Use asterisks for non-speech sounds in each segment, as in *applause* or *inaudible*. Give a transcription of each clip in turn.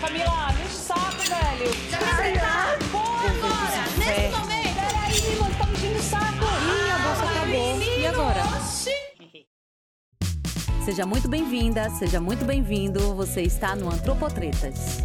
Camila, me saco, velho. Já tá. Porra, agora, nesse momento. Peraí, mano, tá me enchendo o saco. Ih, a bolsa acabou. E agora? Oxi. Seja muito bem-vinda, seja muito bem-vindo. Você está no Antropotretas.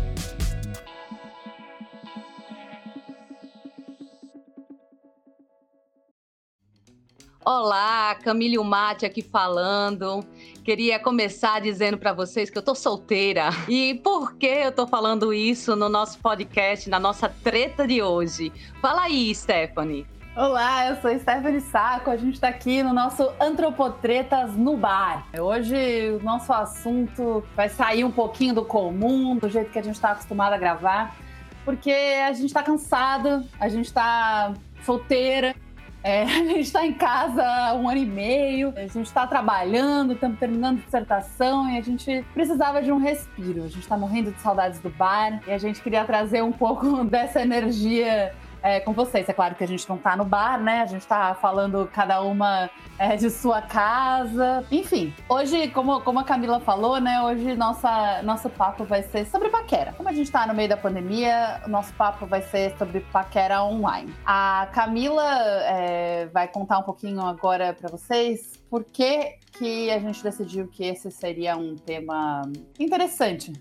Olá, Camille Mate aqui falando. Queria começar dizendo para vocês que eu tô solteira. E por que eu tô falando isso no nosso podcast, na nossa treta de hoje? Fala aí, Stephanie. Olá, eu sou Stephanie Saco. A gente está aqui no nosso Antropotretas no Bar. Hoje o nosso assunto vai sair um pouquinho do comum, do jeito que a gente está acostumado a gravar, porque a gente está cansado, a gente está solteira, é, *laughs* a gente está em casa há um ano e meio, a gente está trabalhando, estamos terminando dissertação e a gente precisava de um respiro. A gente está morrendo de saudades do bar e a gente queria trazer um pouco *laughs* dessa energia é, com vocês. É claro que a gente não tá no bar, né? A gente tá falando cada uma é, de sua casa. Enfim, hoje, como, como a Camila falou, né? Hoje nossa, nosso papo vai ser sobre paquera. Como a gente tá no meio da pandemia, nosso papo vai ser sobre paquera online. A Camila é, vai contar um pouquinho agora para vocês por que, que a gente decidiu que esse seria um tema interessante.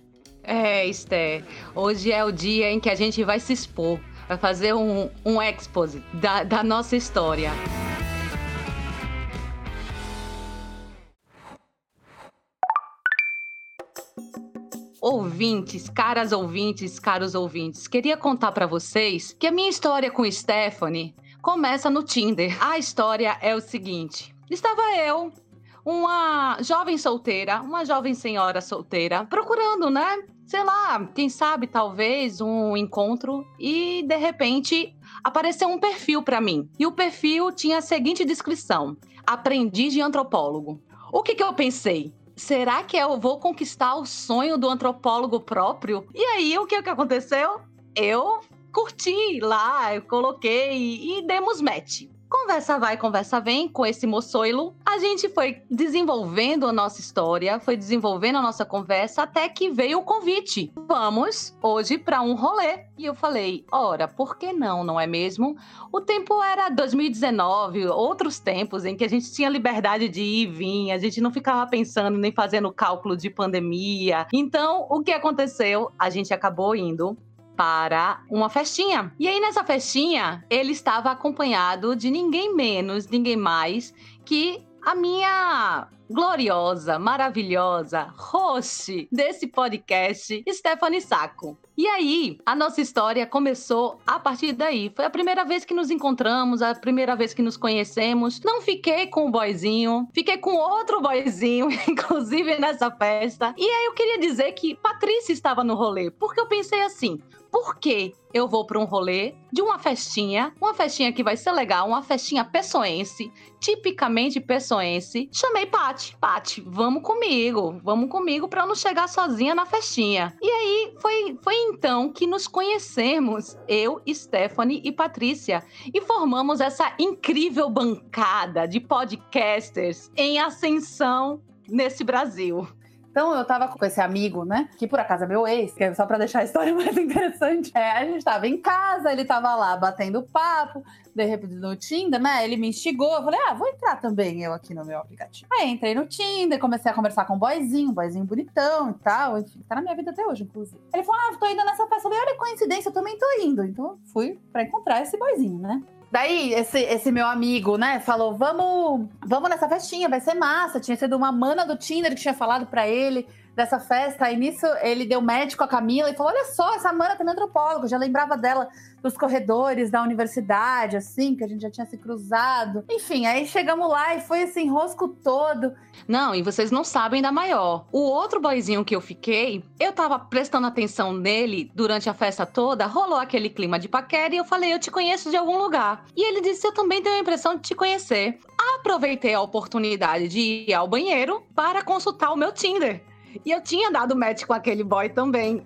É, Esther, hoje é o dia em que a gente vai se expor vai fazer um, um expose da, da nossa história. ouvintes, caras ouvintes, caros ouvintes, queria contar para vocês que a minha história com Stephanie começa no Tinder. A história é o seguinte: estava eu, uma jovem solteira, uma jovem senhora solteira, procurando, né? Sei lá, quem sabe talvez um encontro e de repente apareceu um perfil para mim. E o perfil tinha a seguinte descrição: aprendiz de antropólogo. O que, que eu pensei? Será que eu vou conquistar o sonho do antropólogo próprio? E aí, o que, que aconteceu? Eu curti lá, eu coloquei e demos match. Conversa vai, conversa vem com esse moçoilo. A gente foi desenvolvendo a nossa história, foi desenvolvendo a nossa conversa até que veio o convite. Vamos hoje para um rolê. E eu falei: ora, por que não, não é mesmo? O tempo era 2019, outros tempos em que a gente tinha liberdade de ir e vir, a gente não ficava pensando nem fazendo cálculo de pandemia. Então, o que aconteceu? A gente acabou indo para uma festinha. E aí, nessa festinha, ele estava acompanhado de ninguém menos, ninguém mais que a minha gloriosa, maravilhosa host desse podcast, Stephanie Saco. E aí, a nossa história começou a partir daí. Foi a primeira vez que nos encontramos, a primeira vez que nos conhecemos. Não fiquei com o boyzinho, fiquei com outro boyzinho, *laughs* inclusive nessa festa. E aí eu queria dizer que Patrícia estava no rolê, porque eu pensei assim: por que eu vou para um rolê de uma festinha, uma festinha que vai ser legal, uma festinha pessoense, tipicamente pessoense. Chamei Pati, Pati, vamos comigo, vamos comigo para eu não chegar sozinha na festinha. E aí foi, foi então que nos conhecemos, eu, Stephanie e Patrícia, e formamos essa incrível bancada de podcasters em ascensão nesse Brasil. Então eu tava com esse amigo, né? Que por acaso é meu ex, que é só pra deixar a história *laughs* mais interessante. É, a gente tava em casa, ele tava lá batendo papo, de repente no Tinder, né? Ele me instigou. Eu falei, ah, vou entrar também eu aqui no meu aplicativo. Aí entrei no Tinder, comecei a conversar com um boyzinho, um boyzinho bonitão e tal. Enfim, tá na minha vida até hoje, inclusive. Ele falou, ah, tô indo nessa festa. Eu falei, olha, coincidência, eu também tô indo. Então fui pra encontrar esse boyzinho, né? Daí, esse, esse meu amigo, né, falou: vamos, vamos nessa festinha, vai ser massa. Tinha sido uma mana do Tinder que tinha falado para ele dessa festa. Aí nisso ele deu médico a Camila e falou: Olha só, essa mana também é antropóloga, já lembrava dela dos corredores da universidade, assim, que a gente já tinha se cruzado. Enfim, aí chegamos lá e foi esse enrosco todo. Não, e vocês não sabem da maior. O outro boizinho que eu fiquei, eu tava prestando atenção nele durante a festa toda, rolou aquele clima de paquera e eu falei: Eu te conheço de algum lugar. E ele disse: Eu também tenho a impressão de te conhecer. Aproveitei a oportunidade de ir ao banheiro para consultar o meu Tinder. E eu tinha dado match com aquele boy também.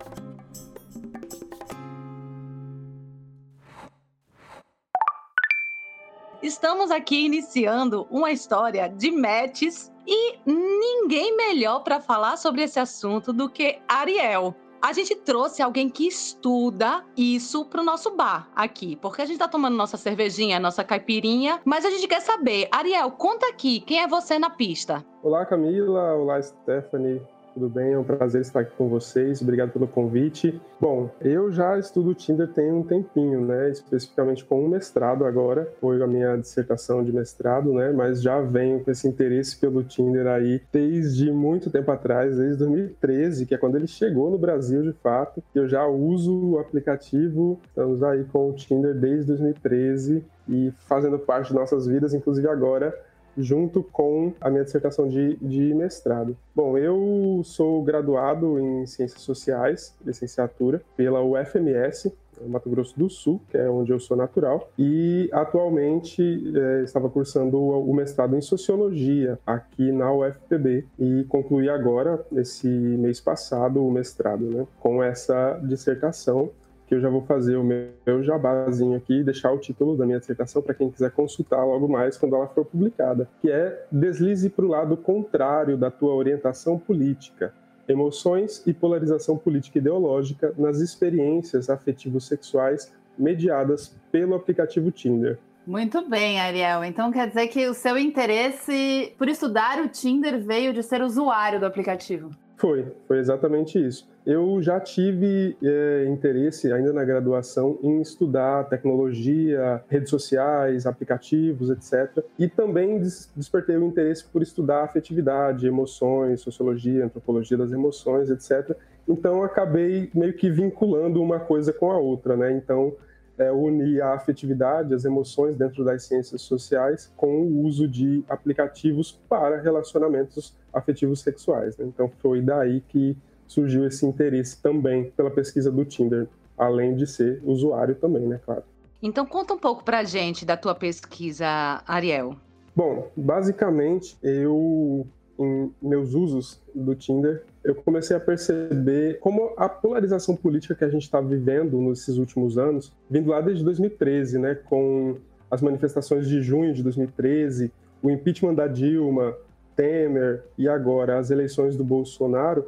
Estamos aqui iniciando uma história de matches e ninguém melhor para falar sobre esse assunto do que Ariel. a gente trouxe alguém que estuda isso pro nosso bar aqui, porque a gente tá tomando nossa cervejinha, nossa caipirinha, mas a gente quer saber, Ariel, conta aqui, quem é você na pista? Olá, Camila, olá, Stephanie tudo bem? É um prazer estar aqui com vocês. Obrigado pelo convite. Bom, eu já estudo Tinder tem um tempinho, né? Especificamente com um mestrado agora. Foi a minha dissertação de mestrado, né? Mas já venho com esse interesse pelo Tinder aí desde muito tempo atrás, desde 2013, que é quando ele chegou no Brasil de fato. Eu já uso o aplicativo. Estamos aí com o Tinder desde 2013 e fazendo parte de nossas vidas, inclusive agora junto com a minha dissertação de, de mestrado. Bom, eu sou graduado em Ciências Sociais, licenciatura, pela UFMS, Mato Grosso do Sul, que é onde eu sou natural, e atualmente é, estava cursando o mestrado em Sociologia aqui na UFPB e concluí agora, esse mês passado, o mestrado, né, com essa dissertação que eu já vou fazer o meu jabazinho aqui e deixar o título da minha dissertação para quem quiser consultar logo mais quando ela for publicada, que é Deslize para o lado contrário da tua orientação política, emoções e polarização política ideológica nas experiências afetivos sexuais mediadas pelo aplicativo Tinder. Muito bem, Ariel. Então quer dizer que o seu interesse por estudar o Tinder veio de ser usuário do aplicativo? Foi, foi exatamente isso. Eu já tive é, interesse, ainda na graduação, em estudar tecnologia, redes sociais, aplicativos, etc. E também despertei o interesse por estudar afetividade, emoções, sociologia, antropologia das emoções, etc. Então, acabei meio que vinculando uma coisa com a outra, né? Então, é, unir a afetividade, as emoções dentro das ciências sociais com o uso de aplicativos para relacionamentos afetivos sexuais. Né? Então foi daí que surgiu esse interesse também pela pesquisa do Tinder, além de ser usuário também, né, claro. Então conta um pouco pra gente da tua pesquisa, Ariel. Bom, basicamente eu em meus usos do Tinder, eu comecei a perceber como a polarização política que a gente está vivendo nesses últimos anos, vindo lá desde 2013, né, com as manifestações de junho de 2013, o impeachment da Dilma, Temer e agora as eleições do Bolsonaro,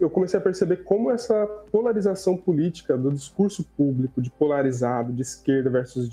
eu comecei a perceber como essa polarização política do discurso público de polarizado, de esquerda versus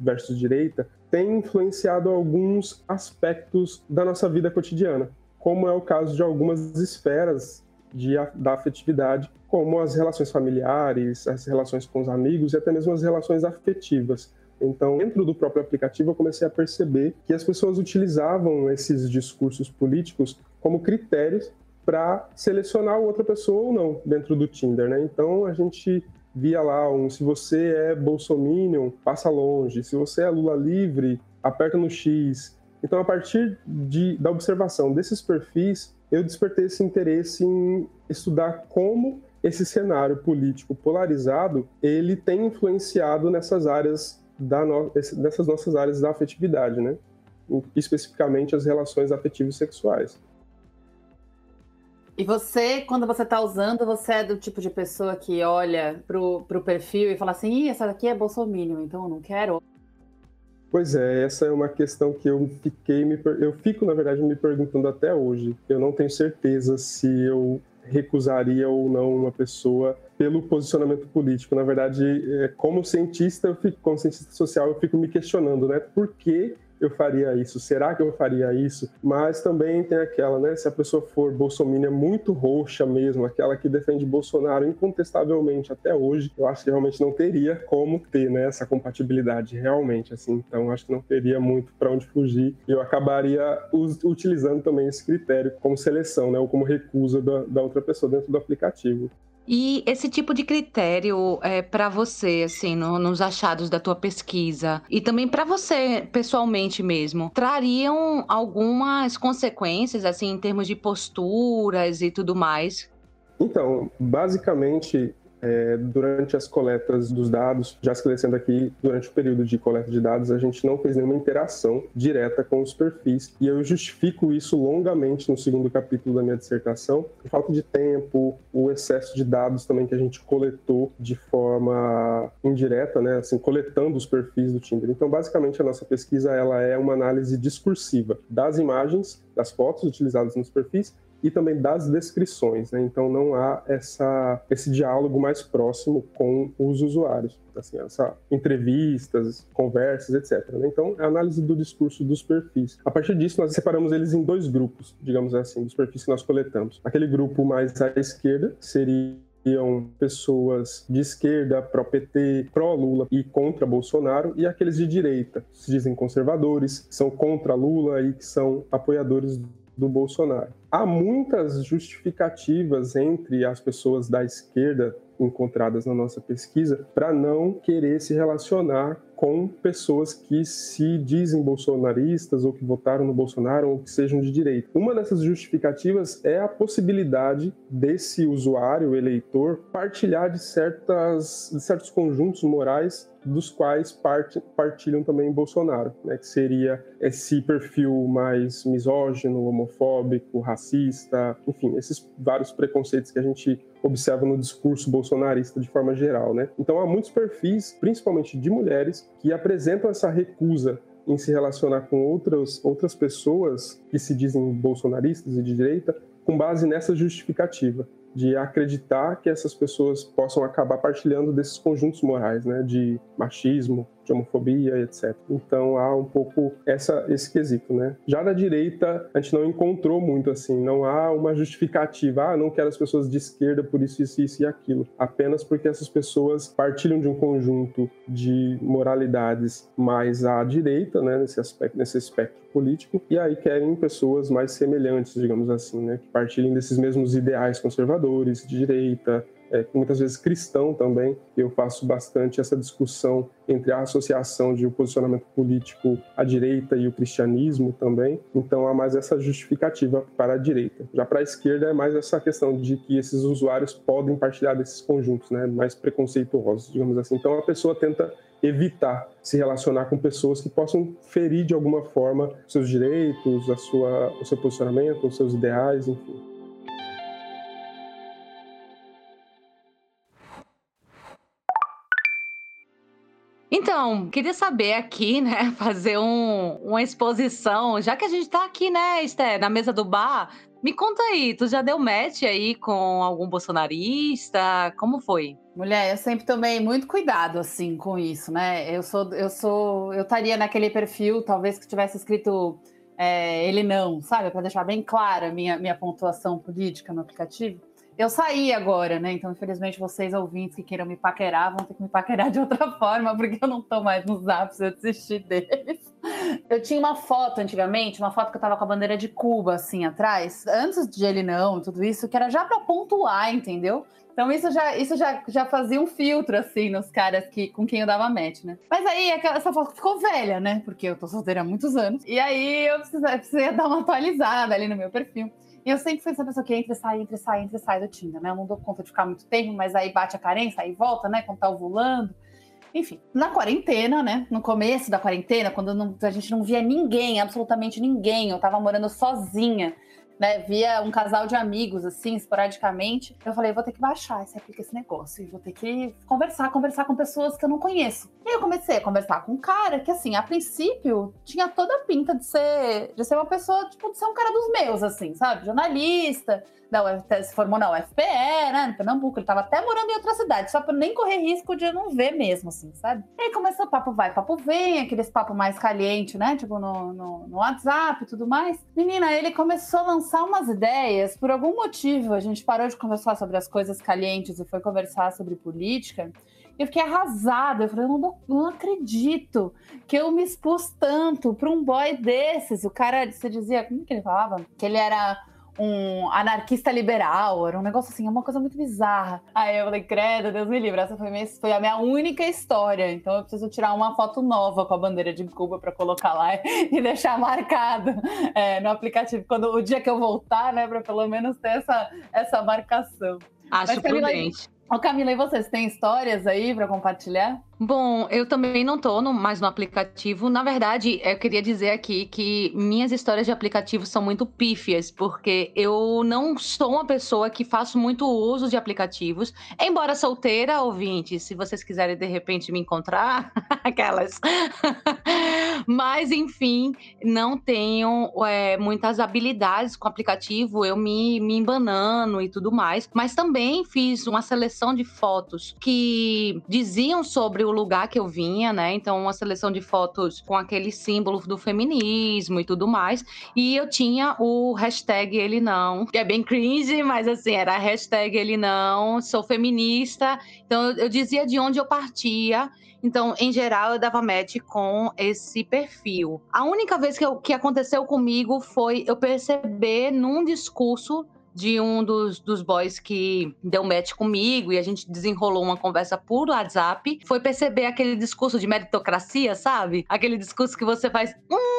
versus direita tem influenciado alguns aspectos da nossa vida cotidiana, como é o caso de algumas esferas de, da afetividade, como as relações familiares, as relações com os amigos e até mesmo as relações afetivas. Então, dentro do próprio aplicativo, eu comecei a perceber que as pessoas utilizavam esses discursos políticos como critérios para selecionar outra pessoa ou não dentro do Tinder, né? Então, a gente via lá um se você é bolsominion, passa longe, se você é Lula livre, aperta no X. Então, a partir de, da observação desses perfis, eu despertei esse interesse em estudar como esse cenário político polarizado ele tem influenciado nessas áreas da no, nessas nossas áreas da afetividade, né? Especificamente as relações afetivas sexuais. E você, quando você está usando, você é do tipo de pessoa que olha pro, pro perfil e fala assim, Ih, essa daqui é bolsominion, então eu não quero. Pois é, essa é uma questão que eu fiquei me, eu fico na verdade me perguntando até hoje. Eu não tenho certeza se eu recusaria ou não uma pessoa pelo posicionamento político. Na verdade, é, como cientista, eu fico, como cientista social, eu fico me questionando, né? Por que eu faria isso? Será que eu faria isso? Mas também tem aquela, né? Se a pessoa for bolsominion muito roxa mesmo, aquela que defende Bolsonaro incontestavelmente até hoje, eu acho que realmente não teria como ter, né? Essa compatibilidade realmente, assim. Então, acho que não teria muito para onde fugir. Eu acabaria utilizando também esse critério como seleção, né? Ou como recusa da, da outra pessoa dentro do aplicativo. E esse tipo de critério é para você, assim, no, nos achados da tua pesquisa e também para você pessoalmente mesmo, trariam algumas consequências, assim, em termos de posturas e tudo mais? Então, basicamente, é, durante as coletas dos dados, já esclarecendo aqui, durante o período de coleta de dados, a gente não fez nenhuma interação direta com os perfis. E eu justifico isso longamente no segundo capítulo da minha dissertação. A falta de tempo, o excesso de dados também que a gente coletou de forma indireta, né? Assim, coletando os perfis do Tinder. Então, basicamente, a nossa pesquisa ela é uma análise discursiva das imagens, das fotos utilizadas nos perfis e também das descrições. Né? Então não há essa, esse diálogo mais próximo com os usuários. Assim, essa entrevistas, conversas, etc. Né? Então, é a análise do discurso dos perfis. A partir disso, nós separamos eles em dois grupos, digamos assim, dos perfis que nós coletamos. Aquele grupo mais à esquerda seria seriam pessoas de esquerda, pró-PT, pró-Lula e contra Bolsonaro, e aqueles de direita, que se dizem conservadores, que são contra Lula e que são apoiadores do Bolsonaro. Há muitas justificativas entre as pessoas da esquerda encontradas na nossa pesquisa para não querer se relacionar com pessoas que se dizem bolsonaristas ou que votaram no Bolsonaro ou que sejam de direita. Uma dessas justificativas é a possibilidade desse usuário, eleitor, partilhar de, certas, de certos conjuntos morais dos quais part, partilham também Bolsonaro, né, que seria esse perfil mais misógino, homofóbico, racista, enfim, esses vários preconceitos que a gente observa no discurso bolsonarista de forma geral, né? Então há muitos perfis, principalmente de mulheres, que apresentam essa recusa em se relacionar com outras outras pessoas que se dizem bolsonaristas e de direita, com base nessa justificativa de acreditar que essas pessoas possam acabar partilhando desses conjuntos morais, né, de machismo, de homofobia, etc. Então há um pouco essa, esse quesito, né? Já da direita, a gente não encontrou muito assim, não há uma justificativa, ah, não quero as pessoas de esquerda por isso, isso, isso e aquilo. Apenas porque essas pessoas partilham de um conjunto de moralidades mais à direita, né, nesse aspecto, nesse espectro político, e aí querem pessoas mais semelhantes, digamos assim, né, que partilhem desses mesmos ideais conservadores, de direita, é, muitas vezes cristão também. Eu faço bastante essa discussão entre a associação de um posicionamento político à direita e o cristianismo também. Então há mais essa justificativa para a direita. Já para a esquerda é mais essa questão de que esses usuários podem partilhar desses conjuntos, né, mais preconceituosos, digamos assim. Então a pessoa tenta evitar se relacionar com pessoas que possam ferir de alguma forma seus direitos, a sua, o seu posicionamento, os seus ideais, enfim. Então, queria saber aqui, né, *laughs* fazer um, uma exposição, já que a gente está aqui, né, Esté, na mesa do bar, me conta aí, tu já deu match aí com algum bolsonarista? Como foi? Mulher, eu sempre tomei muito cuidado assim com isso, né? Eu sou, eu sou, eu estaria naquele perfil, talvez que tivesse escrito é, ele não, sabe, para deixar bem clara minha minha pontuação política no aplicativo. Eu saí agora, né? Então, infelizmente, vocês ouvintes que queiram me paquerar vão ter que me paquerar de outra *laughs* forma, porque eu não tô mais nos apps, eu desisti deles. Eu tinha uma foto antigamente, uma foto que eu tava com a bandeira de Cuba, assim, atrás, antes de ele não, tudo isso, que era já para pontuar, entendeu? Então isso já, isso já, já fazia um filtro, assim, nos caras que, com quem eu dava match, né? Mas aí essa foto ficou velha, né? Porque eu tô solteira há muitos anos. E aí eu precisei, precisei dar uma atualizada ali no meu perfil. E eu sempre fui essa pessoa que entra sai, entra sai, entra sai do Tinder, né? Eu não dou conta de ficar muito tempo, mas aí bate a carência, aí volta, né? Quando tá ovulando. Enfim, na quarentena, né? No começo da quarentena, quando não, a gente não via ninguém, absolutamente ninguém, eu tava morando sozinha né, via um casal de amigos, assim, esporadicamente. Eu falei, vou ter que baixar esse esse negócio. E vou ter que conversar, conversar com pessoas que eu não conheço. E eu comecei a conversar com um cara que, assim, a princípio, tinha toda a pinta de ser, de ser uma pessoa, tipo, de ser um cara dos meus, assim, sabe? Jornalista, da UFPE, se formou na UFPE, né, no Pernambuco. Ele tava até morando em outra cidade, só pra nem correr risco de não ver mesmo, assim, sabe? E aí começou papo vai, papo vem, aqueles papo mais caliente, né, tipo no, no, no WhatsApp e tudo mais. Menina, ele começou a lançar umas ideias, por algum motivo, a gente parou de conversar sobre as coisas calientes e foi conversar sobre política. Eu fiquei arrasada. Eu falei, eu não, não acredito que eu me expus tanto para um boy desses. O cara, você dizia, como que ele falava? Que ele era um anarquista liberal, era um negócio assim, é uma coisa muito bizarra. Aí eu falei, credo, Deus me livre, essa foi, minha, foi a minha única história, então eu preciso tirar uma foto nova com a bandeira de Cuba para colocar lá *laughs* e deixar marcado é, no aplicativo, quando o dia que eu voltar, né, para pelo menos ter essa, essa marcação. Acho Mas, Camila, prudente. Ô Camila, e vocês têm histórias aí para compartilhar? Bom, eu também não estou mais no aplicativo. Na verdade, eu queria dizer aqui que minhas histórias de aplicativo são muito pífias, porque eu não sou uma pessoa que faço muito uso de aplicativos. Embora solteira, ouvinte, se vocês quiserem de repente me encontrar, *laughs* aquelas. *laughs* Mas, enfim, não tenho é, muitas habilidades com aplicativo, eu me, me embanando e tudo mais. Mas também fiz uma seleção de fotos que diziam sobre o lugar que eu vinha, né? Então, uma seleção de fotos com aquele símbolo do feminismo e tudo mais. E eu tinha o hashtag ele não, que é bem cringe, mas assim, era hashtag ele não, sou feminista. Então, eu, dizia de onde eu partia então, em geral, eu dava match com esse perfil. A única vez que, eu, que aconteceu comigo foi eu perceber num discurso de um dos, dos boys que deu match comigo e a gente desenrolou uma conversa por WhatsApp, foi perceber aquele discurso de meritocracia, sabe? Aquele discurso que você faz. Hum,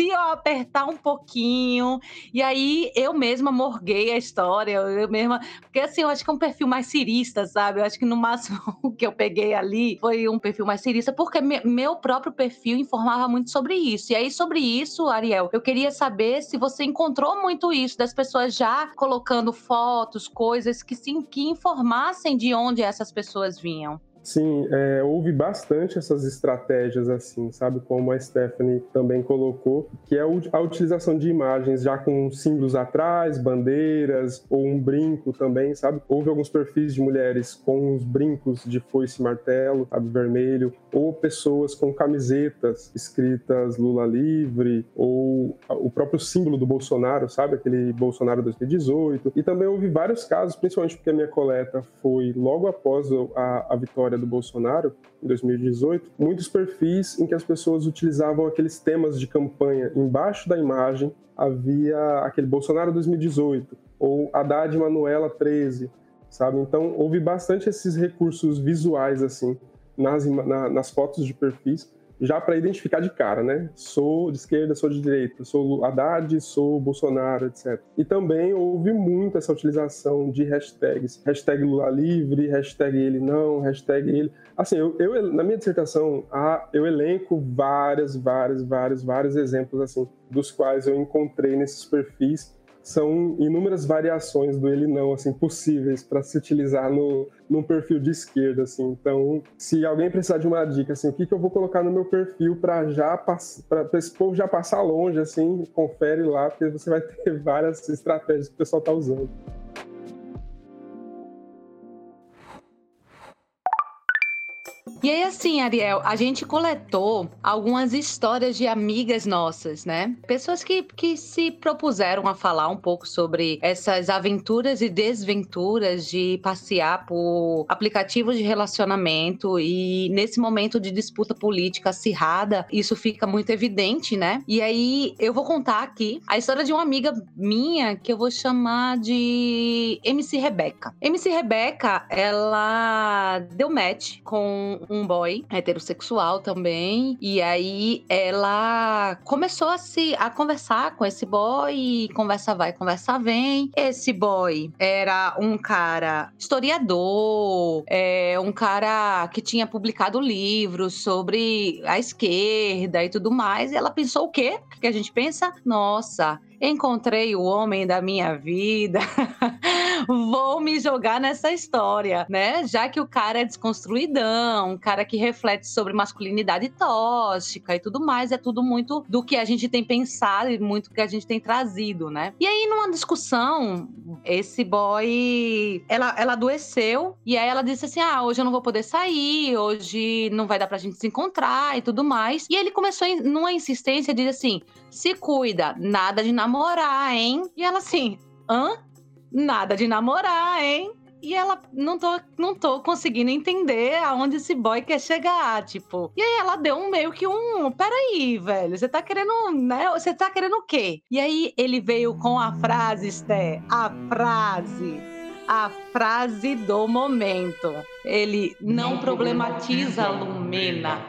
se eu apertar um pouquinho. E aí eu mesma morguei a história, eu mesma. Porque assim, eu acho que é um perfil mais cirista, sabe? Eu acho que no máximo *laughs* o que eu peguei ali foi um perfil mais cirista, porque me, meu próprio perfil informava muito sobre isso. E aí, sobre isso, Ariel, eu queria saber se você encontrou muito isso, das pessoas já colocando fotos, coisas que, sim, que informassem de onde essas pessoas vinham. Sim, é, houve bastante essas estratégias assim, sabe? Como a Stephanie também colocou, que é a utilização de imagens já com símbolos atrás, bandeiras ou um brinco também, sabe? Houve alguns perfis de mulheres com uns brincos de foice e martelo, sabe? Vermelho, ou pessoas com camisetas escritas Lula livre, ou o próprio símbolo do Bolsonaro, sabe? Aquele Bolsonaro 2018. E também houve vários casos, principalmente porque a minha coleta foi logo após a, a vitória vitória do Bolsonaro, em 2018, muitos perfis em que as pessoas utilizavam aqueles temas de campanha. Embaixo da imagem havia aquele Bolsonaro 2018 ou Haddad Manuela 13, sabe? Então houve bastante esses recursos visuais assim nas, na, nas fotos de perfis já para identificar de cara, né? Sou de esquerda, sou de direita, sou Haddad, sou Bolsonaro, etc. E também houve muito essa utilização de hashtags. Hashtag Lula livre, hashtag ele não, hashtag ele... Assim, eu, eu na minha dissertação, eu elenco várias, várias, vários, vários exemplos, assim, dos quais eu encontrei nesses perfis são inúmeras variações do ele não assim possíveis para se utilizar no num perfil de esquerda assim. Então, se alguém precisar de uma dica assim, o que, que eu vou colocar no meu perfil para já para esse povo já passar longe assim, confere lá porque você vai ter *laughs* várias estratégias que o pessoal está usando. E aí, assim, Ariel, a gente coletou algumas histórias de amigas nossas, né? Pessoas que, que se propuseram a falar um pouco sobre essas aventuras e desventuras de passear por aplicativos de relacionamento e nesse momento de disputa política acirrada, isso fica muito evidente, né? E aí, eu vou contar aqui a história de uma amiga minha que eu vou chamar de MC Rebeca. MC Rebeca, ela deu match com um boy heterossexual também. E aí ela começou a se a conversar com esse boy, e conversa vai, conversa vem. Esse boy era um cara historiador, é, um cara que tinha publicado livros sobre a esquerda e tudo mais. E ela pensou o quê? O que a gente pensa? Nossa, encontrei o homem da minha vida, *laughs* vou me jogar nessa história, né? Já que o cara é desconstruidão, um cara que reflete sobre masculinidade tóxica e tudo mais, é tudo muito do que a gente tem pensado e muito que a gente tem trazido, né? E aí, numa discussão, esse boy, ela, ela adoeceu e aí ela disse assim: ah, hoje eu não vou poder sair, hoje não vai dar pra gente se encontrar e tudo mais. E ele começou numa insistência, diz assim: se cuida, nada de namorar, hein? E ela assim, hã? Nada de namorar, hein? E ela não tô, não tô conseguindo entender aonde esse boy quer chegar, tipo. E aí ela deu um meio que um, peraí, velho, você tá querendo, né? Você tá querendo o quê? E aí ele veio com a frase, Esté, a frase a frase do momento. Ele não problematiza a Lumena.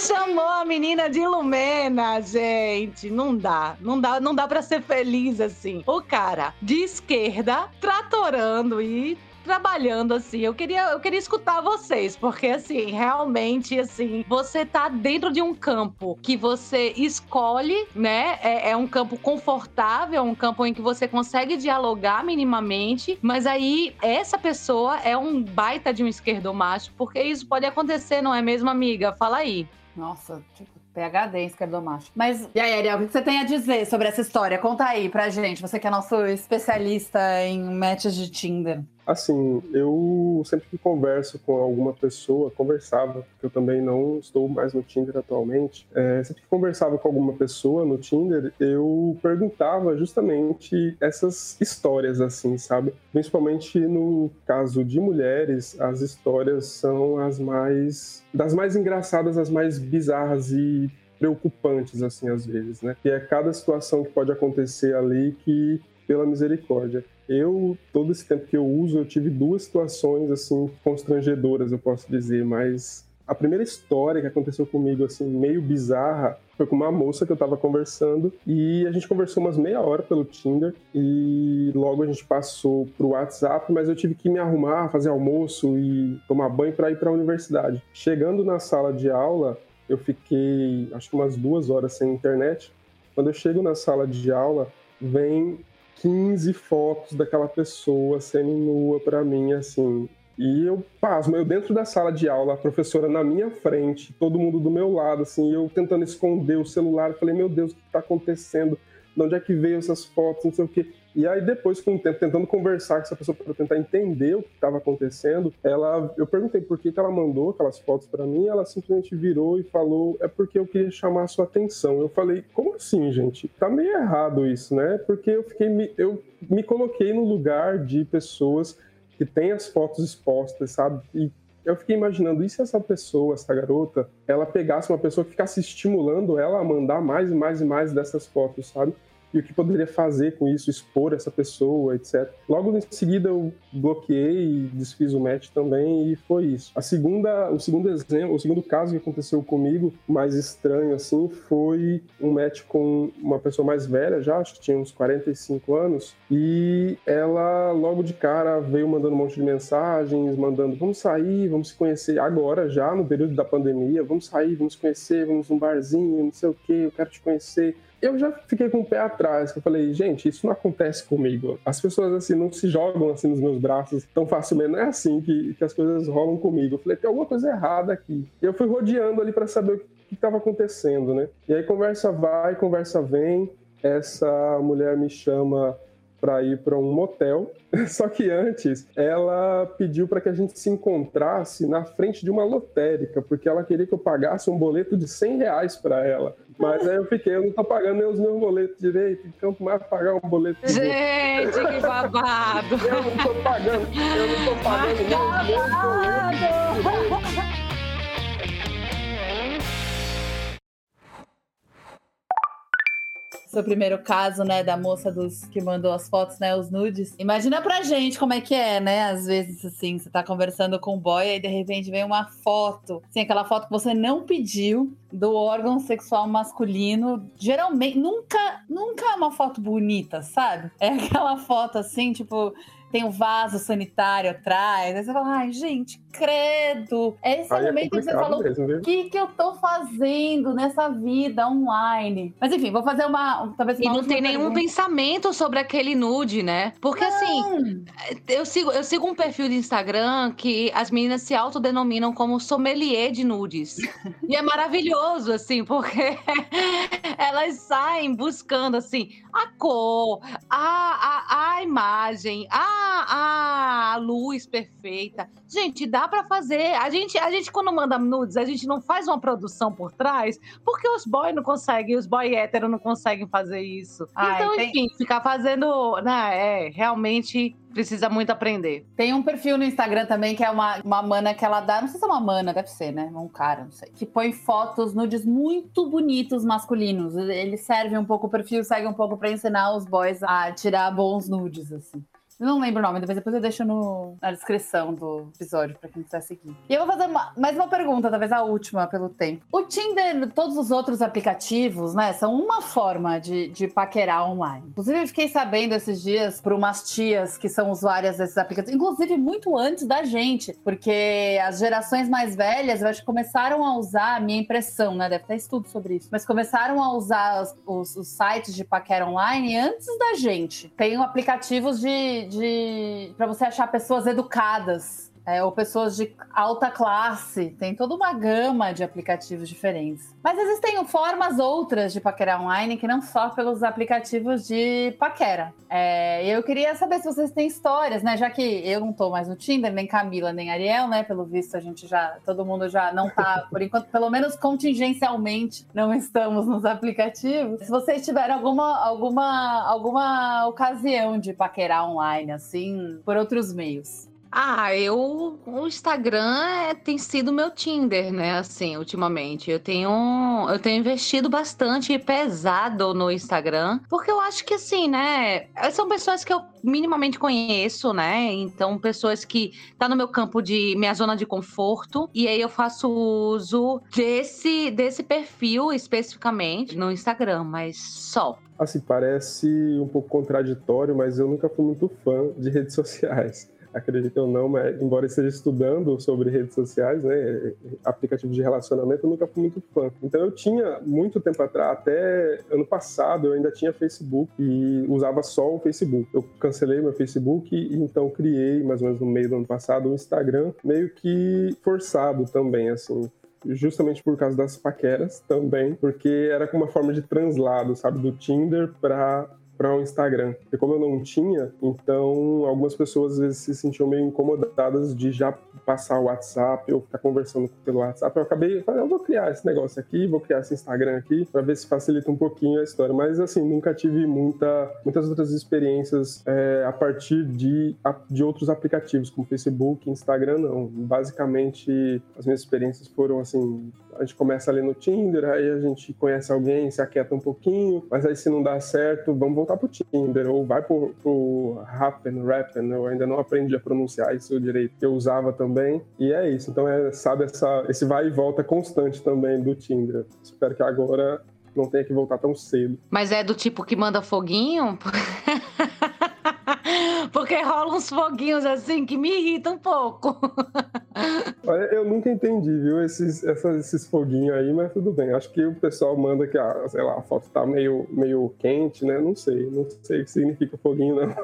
Chamou a menina de Lumena, gente. Não dá. Não dá, não dá para ser feliz assim. O cara de esquerda tratorando e trabalhando assim. Eu queria, eu queria escutar vocês, porque assim, realmente assim, você tá dentro de um campo que você escolhe, né? É, é um campo confortável, é um campo em que você consegue dialogar minimamente, mas aí essa pessoa é um baita de um esquerdo macho, porque isso pode acontecer, não é mesmo, amiga? Fala aí. Nossa, tipo, PHD em esquerdomacho. Mas, e aí, Ariel, o que você tem a dizer sobre essa história? Conta aí pra gente, você que é nosso especialista em matches de Tinder. Assim, eu sempre que converso com alguma pessoa, conversava, porque eu também não estou mais no Tinder atualmente, é, sempre que conversava com alguma pessoa no Tinder, eu perguntava justamente essas histórias, assim, sabe? Principalmente no caso de mulheres, as histórias são as mais. das mais engraçadas, as mais bizarras e preocupantes, assim, às vezes, né? Que é cada situação que pode acontecer ali que, pela misericórdia. Eu, todo esse tempo que eu uso, eu tive duas situações, assim, constrangedoras, eu posso dizer, mas a primeira história que aconteceu comigo, assim, meio bizarra, foi com uma moça que eu tava conversando e a gente conversou umas meia hora pelo Tinder e logo a gente passou pro WhatsApp, mas eu tive que me arrumar, fazer almoço e tomar banho para ir para a universidade. Chegando na sala de aula, eu fiquei acho que umas duas horas sem internet. Quando eu chego na sala de aula, vem 15 fotos daquela pessoa semi-nua para mim, assim. E eu pasmo, eu dentro da sala de aula, a professora na minha frente, todo mundo do meu lado, assim, eu tentando esconder o celular, falei, meu Deus, o que está acontecendo? De onde é que veio essas fotos, não sei o quê. E aí depois, com o tempo, tentando conversar com essa pessoa para tentar entender o que estava acontecendo, ela, eu perguntei por que, que ela mandou aquelas fotos para mim, ela simplesmente virou e falou, é porque eu queria chamar a sua atenção. Eu falei, como assim, gente? Tá meio errado isso, né? Porque eu fiquei, eu me coloquei no lugar de pessoas que têm as fotos expostas, sabe? E eu fiquei imaginando, e se essa pessoa, essa garota, ela pegasse uma pessoa que ficasse estimulando ela a mandar mais e mais e mais dessas fotos, sabe? E o que poderia fazer com isso, expor essa pessoa, etc. Logo em seguida eu bloqueei e desfiz o match também e foi isso. A segunda, o segundo exemplo, o segundo caso que aconteceu comigo, mais estranho assim, foi um match com uma pessoa mais velha já, acho que tinha uns 45 anos, e ela logo de cara veio mandando um monte de mensagens, mandando vamos sair, vamos se conhecer agora já no período da pandemia, vamos sair, vamos conhecer, vamos num barzinho, não sei o que, eu quero te conhecer eu já fiquei com o pé atrás, eu falei, gente, isso não acontece comigo. As pessoas assim não se jogam assim nos meus braços tão facilmente, não é assim que, que as coisas rolam comigo. Eu falei, tem alguma coisa errada aqui. E eu fui rodeando ali para saber o que estava acontecendo, né? E aí conversa vai, conversa vem. Essa mulher me chama para ir para um motel. *laughs* Só que antes, ela pediu para que a gente se encontrasse na frente de uma lotérica, porque ela queria que eu pagasse um boleto de 100 reais para ela. Mas aí eu fiquei, eu não tô pagando nem os meus boletos direito, então como é pagar um boleto Gente, que babado! eu não tô pagando, eu não tô pagando nem os meus boletos seu primeiro caso, né, da moça dos que mandou as fotos, né, os nudes. Imagina pra gente como é que é, né? Às vezes, assim, você tá conversando com um boy e de repente vem uma foto, assim, aquela foto que você não pediu do órgão sexual masculino. Geralmente, nunca, nunca é uma foto bonita, sabe? É aquela foto assim, tipo tem um vaso sanitário atrás. Aí você fala, ai, gente, credo. É esse Aí é momento é que você falou, o que, que eu tô fazendo nessa vida online? Mas enfim, vou fazer uma. Talvez uma e não tem nenhum pergunta. pensamento sobre aquele nude, né? Porque assim, não. assim, eu sigo, eu sigo um perfil de Instagram que as meninas se autodenominam como sommelier de nudes. e é maravilhoso, assim, porque *laughs* elas saem buscando, assim, a cor, a, a, a imagem, a, a luz perfeita. Gente, dá para fazer. A gente, a gente, quando manda nudes, a gente não faz uma produção por trás, porque os boys não conseguem, os boy hétero não conseguem fazer isso. Ai, então, tem... enfim, ficar fazendo, né, é, realmente precisa muito aprender. Tem um perfil no Instagram também que é uma, uma mana que ela dá, não sei se é uma mana, deve ser, né? Um cara, não sei. Que põe fotos nudes muito bonitos masculinos. Ele serve um pouco o perfil, segue um pouco para ensinar os boys a tirar bons nudes, assim. Eu não lembro o nome, depois eu deixo no, na descrição do episódio pra quem quiser seguir. E eu vou fazer uma, mais uma pergunta, talvez a última pelo tempo. O Tinder, todos os outros aplicativos, né, são uma forma de, de paquerar online. Inclusive, eu fiquei sabendo esses dias por umas tias que são usuárias desses aplicativos, inclusive muito antes da gente, porque as gerações mais velhas, eu acho que começaram a usar, minha impressão, né, deve ter estudo sobre isso, mas começaram a usar os, os, os sites de paquera online antes da gente. Tem aplicativos de, de para você achar pessoas educadas é, ou pessoas de alta classe. Tem toda uma gama de aplicativos diferentes. Mas existem formas outras de paquerar online que não só pelos aplicativos de paquera. É, eu queria saber se vocês têm histórias, né? Já que eu não tô mais no Tinder, nem Camila, nem Ariel, né? Pelo visto, a gente já, todo mundo já não tá, por enquanto, pelo menos contingencialmente, não estamos nos aplicativos. Se vocês tiverem alguma, alguma, alguma ocasião de paquerar online, assim, por outros meios. Ah, eu. O Instagram é, tem sido meu Tinder, né? Assim, ultimamente. Eu tenho, eu tenho investido bastante pesado no Instagram, porque eu acho que, assim, né? São pessoas que eu minimamente conheço, né? Então, pessoas que tá no meu campo de minha zona de conforto, e aí eu faço uso desse, desse perfil especificamente no Instagram, mas só. Assim, parece um pouco contraditório, mas eu nunca fui muito fã de redes sociais acreditem ou não, mas embora esteja estudando sobre redes sociais, né, aplicativos de relacionamento, eu nunca fui muito fã. Então eu tinha muito tempo atrás, até ano passado, eu ainda tinha Facebook e usava só o Facebook. Eu cancelei meu Facebook e então criei, mais ou menos no meio do ano passado, o um Instagram, meio que forçado também, assim justamente por causa das paqueras também, porque era como uma forma de translado, sabe, do Tinder para para o Instagram. E como eu não tinha, então algumas pessoas às vezes se sentiam meio incomodadas de já passar o WhatsApp ou ficar conversando pelo WhatsApp. Eu acabei, eu vou criar esse negócio aqui, vou criar esse Instagram aqui para ver se facilita um pouquinho a história. Mas assim, nunca tive muita, muitas outras experiências é, a partir de, de outros aplicativos como Facebook, Instagram, não. Basicamente, as minhas experiências foram assim a gente começa ali no Tinder, aí a gente conhece alguém, se aquieta um pouquinho, mas aí se não dá certo, vamos voltar pro Tinder, ou vai pro, pro Rappen, Rappen, eu ainda não aprendi a pronunciar isso direito, eu usava também, e é isso. Então, é, sabe, essa, esse vai e volta constante também do Tinder. Espero que agora não tenha que voltar tão cedo. Mas é do tipo que manda foguinho? *laughs* Porque rola uns foguinhos assim que me irritam um pouco. *laughs* Eu nunca entendi, viu, esses, esses foguinhos aí, mas tudo bem. Acho que o pessoal manda que, a, sei lá, a foto tá meio, meio quente, né? Não sei, não sei o que significa foguinho, não.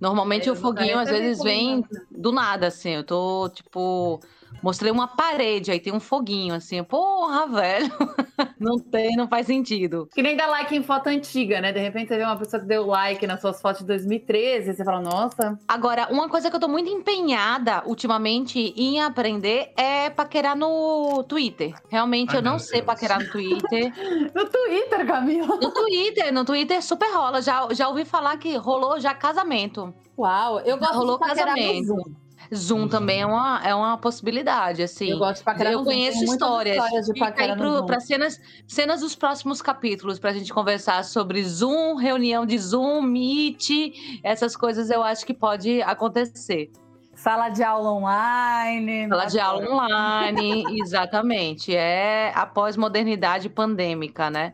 Normalmente é, o foguinho às vezes vem do nada, assim. Eu tô, tipo, Mostrei uma parede, aí tem um foguinho, assim. Porra, velho. *laughs* não tem, não faz sentido. Que nem dar like em foto antiga, né? De repente você vê uma pessoa que deu like nas suas fotos de 2013 e você fala, nossa. Agora, uma coisa que eu tô muito empenhada ultimamente em aprender é paquerar no Twitter. Realmente, eu não sei Deus. paquerar no Twitter. *laughs* no Twitter, Camila? No Twitter, no Twitter super rola. Já, já ouvi falar que rolou já casamento. Uau, eu gosto rolou de casamento. Zoom uhum. também é uma, é uma possibilidade, assim. Eu gosto de paquera Eu conheço histórias. histórias de paquera para cenas, cenas dos próximos capítulos, para a gente conversar sobre Zoom, reunião de Zoom, Meet, essas coisas eu acho que pode acontecer. Sala de aula online. Sala de aula online, *laughs* exatamente. É a pós-modernidade pandêmica, né?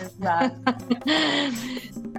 Exato. *laughs*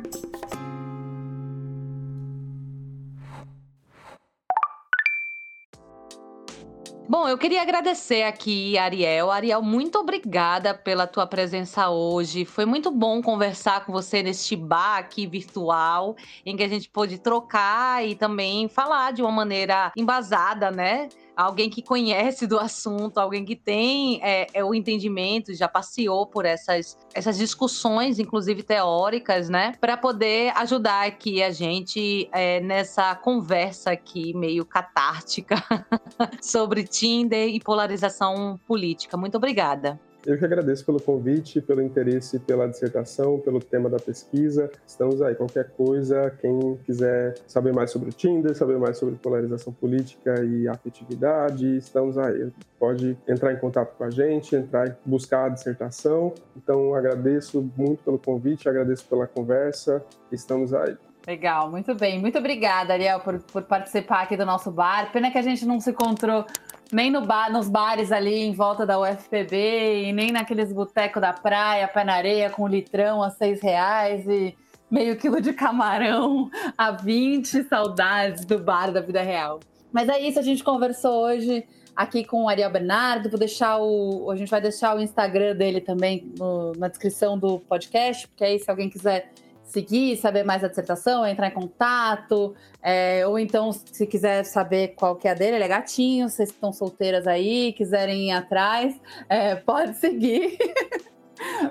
Bom, eu queria agradecer aqui, Ariel. Ariel, muito obrigada pela tua presença hoje. Foi muito bom conversar com você neste bar aqui virtual, em que a gente pôde trocar e também falar de uma maneira embasada, né? Alguém que conhece do assunto, alguém que tem é, é, o entendimento, já passeou por essas, essas discussões, inclusive teóricas, né, para poder ajudar aqui a gente é, nessa conversa aqui meio catártica *laughs* sobre Tinder e polarização política. Muito obrigada. Eu que agradeço pelo convite, pelo interesse pela dissertação, pelo tema da pesquisa. Estamos aí. Qualquer coisa, quem quiser saber mais sobre o Tinder, saber mais sobre polarização política e afetividade, estamos aí. Pode entrar em contato com a gente, entrar buscar a dissertação. Então, agradeço muito pelo convite, agradeço pela conversa. Estamos aí. Legal, muito bem. Muito obrigada, Ariel, por, por participar aqui do nosso bar. Pena que a gente não se encontrou nem no bar, nos bares ali em volta da UFPB e nem naqueles botecos da praia, pé na areia, com litrão a seis reais e meio quilo de camarão a 20. Saudades do bar da vida real. Mas é isso, a gente conversou hoje aqui com o Ariel Bernardo. Vou deixar o. A gente vai deixar o Instagram dele também no, na descrição do podcast, porque aí, se alguém quiser seguir, saber mais da dissertação, entrar em contato, é, ou então, se quiser saber qual que é a dele, ele é gatinho, vocês estão solteiras aí, quiserem ir atrás, é, pode seguir. *laughs*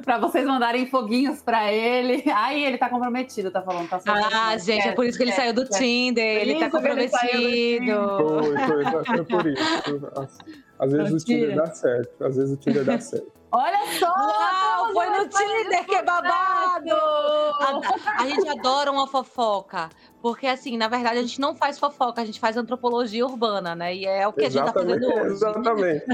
para vocês mandarem foguinhos para ele. Aí ele tá comprometido, tá falando. Tá ah, gente, é por isso que ele saiu do Tinder, ele tá comprometido. Foi, foi, foi por isso. Às vezes o Tinder dá certo, às vezes o Tinder dá certo. Olha só! Uau, foi no Tinder, que babado! A, a, gente adora uma fofoca. Porque, assim, na verdade, a gente não faz fofoca, a gente faz antropologia urbana, né? E é o que exatamente, a gente tá fazendo hoje. Exatamente.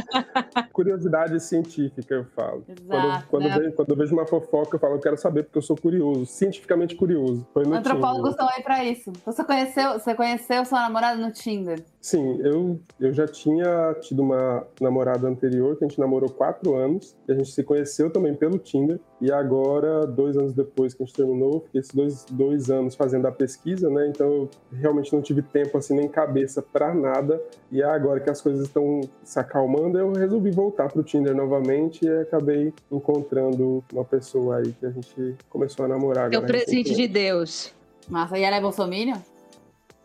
Curiosidade científica, eu falo. Exato, quando, quando, né? vejo, quando, eu vejo uma fofoca, eu falo, eu quero saber, porque eu sou curioso, cientificamente curioso. Foi no Antropólogos estão aí pra isso. Você conheceu, você conheceu sua namorada no Tinder? Sim, eu, eu já tinha tido uma namorada anterior, que a gente namorou quatro anos, e a gente se conheceu também pelo Tinder, e agora, dois anos depois que a gente terminou, fiquei esses dois, dois anos fazendo a pesquisa, né? Então eu realmente não tive tempo, assim, nem cabeça para nada, e agora que as coisas estão se acalmando, eu resolvi voltar pro Tinder novamente e acabei encontrando uma pessoa aí que a gente começou a namorar. É o presente de Deus. Massa, e ela é bolsominion?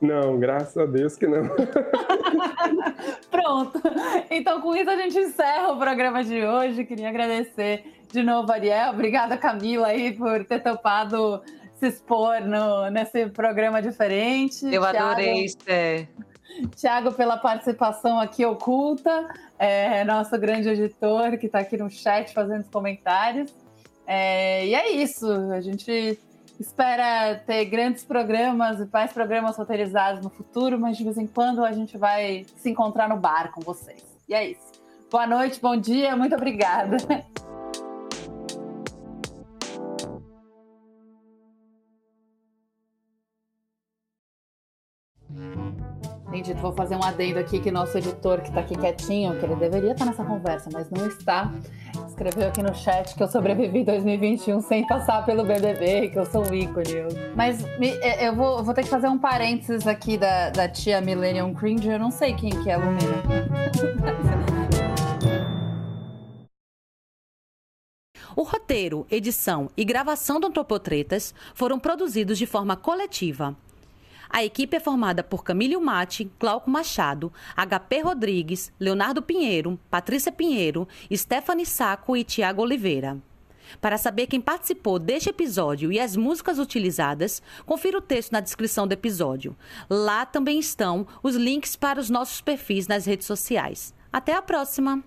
Não, graças a Deus que não. *laughs* Pronto. Então, com isso, a gente encerra o programa de hoje. Queria agradecer de novo, Ariel. Obrigada, Camila, aí, por ter topado se expor no, nesse programa diferente. Eu Thiago, adorei, Esté. Tiago, pela participação aqui oculta, é, nosso grande editor que está aqui no chat fazendo os comentários. É, e é isso. A gente espera ter grandes programas e mais programas roteirizados no futuro, mas de vez em quando a gente vai se encontrar no bar com vocês. E é isso. Boa noite, bom dia, muito obrigada. Gente, vou fazer um adendo aqui que nosso editor que está aqui quietinho, que ele deveria estar tá nessa conversa, mas não está, escreveu aqui no chat que eu sobrevivi 2021 sem passar pelo BBB, que eu sou um ícone. Mas me, é, eu vou, vou, ter que fazer um parênteses aqui da, da tia Millennium Cringe, eu não sei quem que é a Lumina. O roteiro, edição e gravação do Antropotretas foram produzidos de forma coletiva a equipe é formada por Camílio Mate, Glauco Machado, HP Rodrigues, Leonardo Pinheiro, Patrícia Pinheiro, Stephanie Saco e Tiago Oliveira. Para saber quem participou deste episódio e as músicas utilizadas, confira o texto na descrição do episódio. Lá também estão os links para os nossos perfis nas redes sociais. Até a próxima!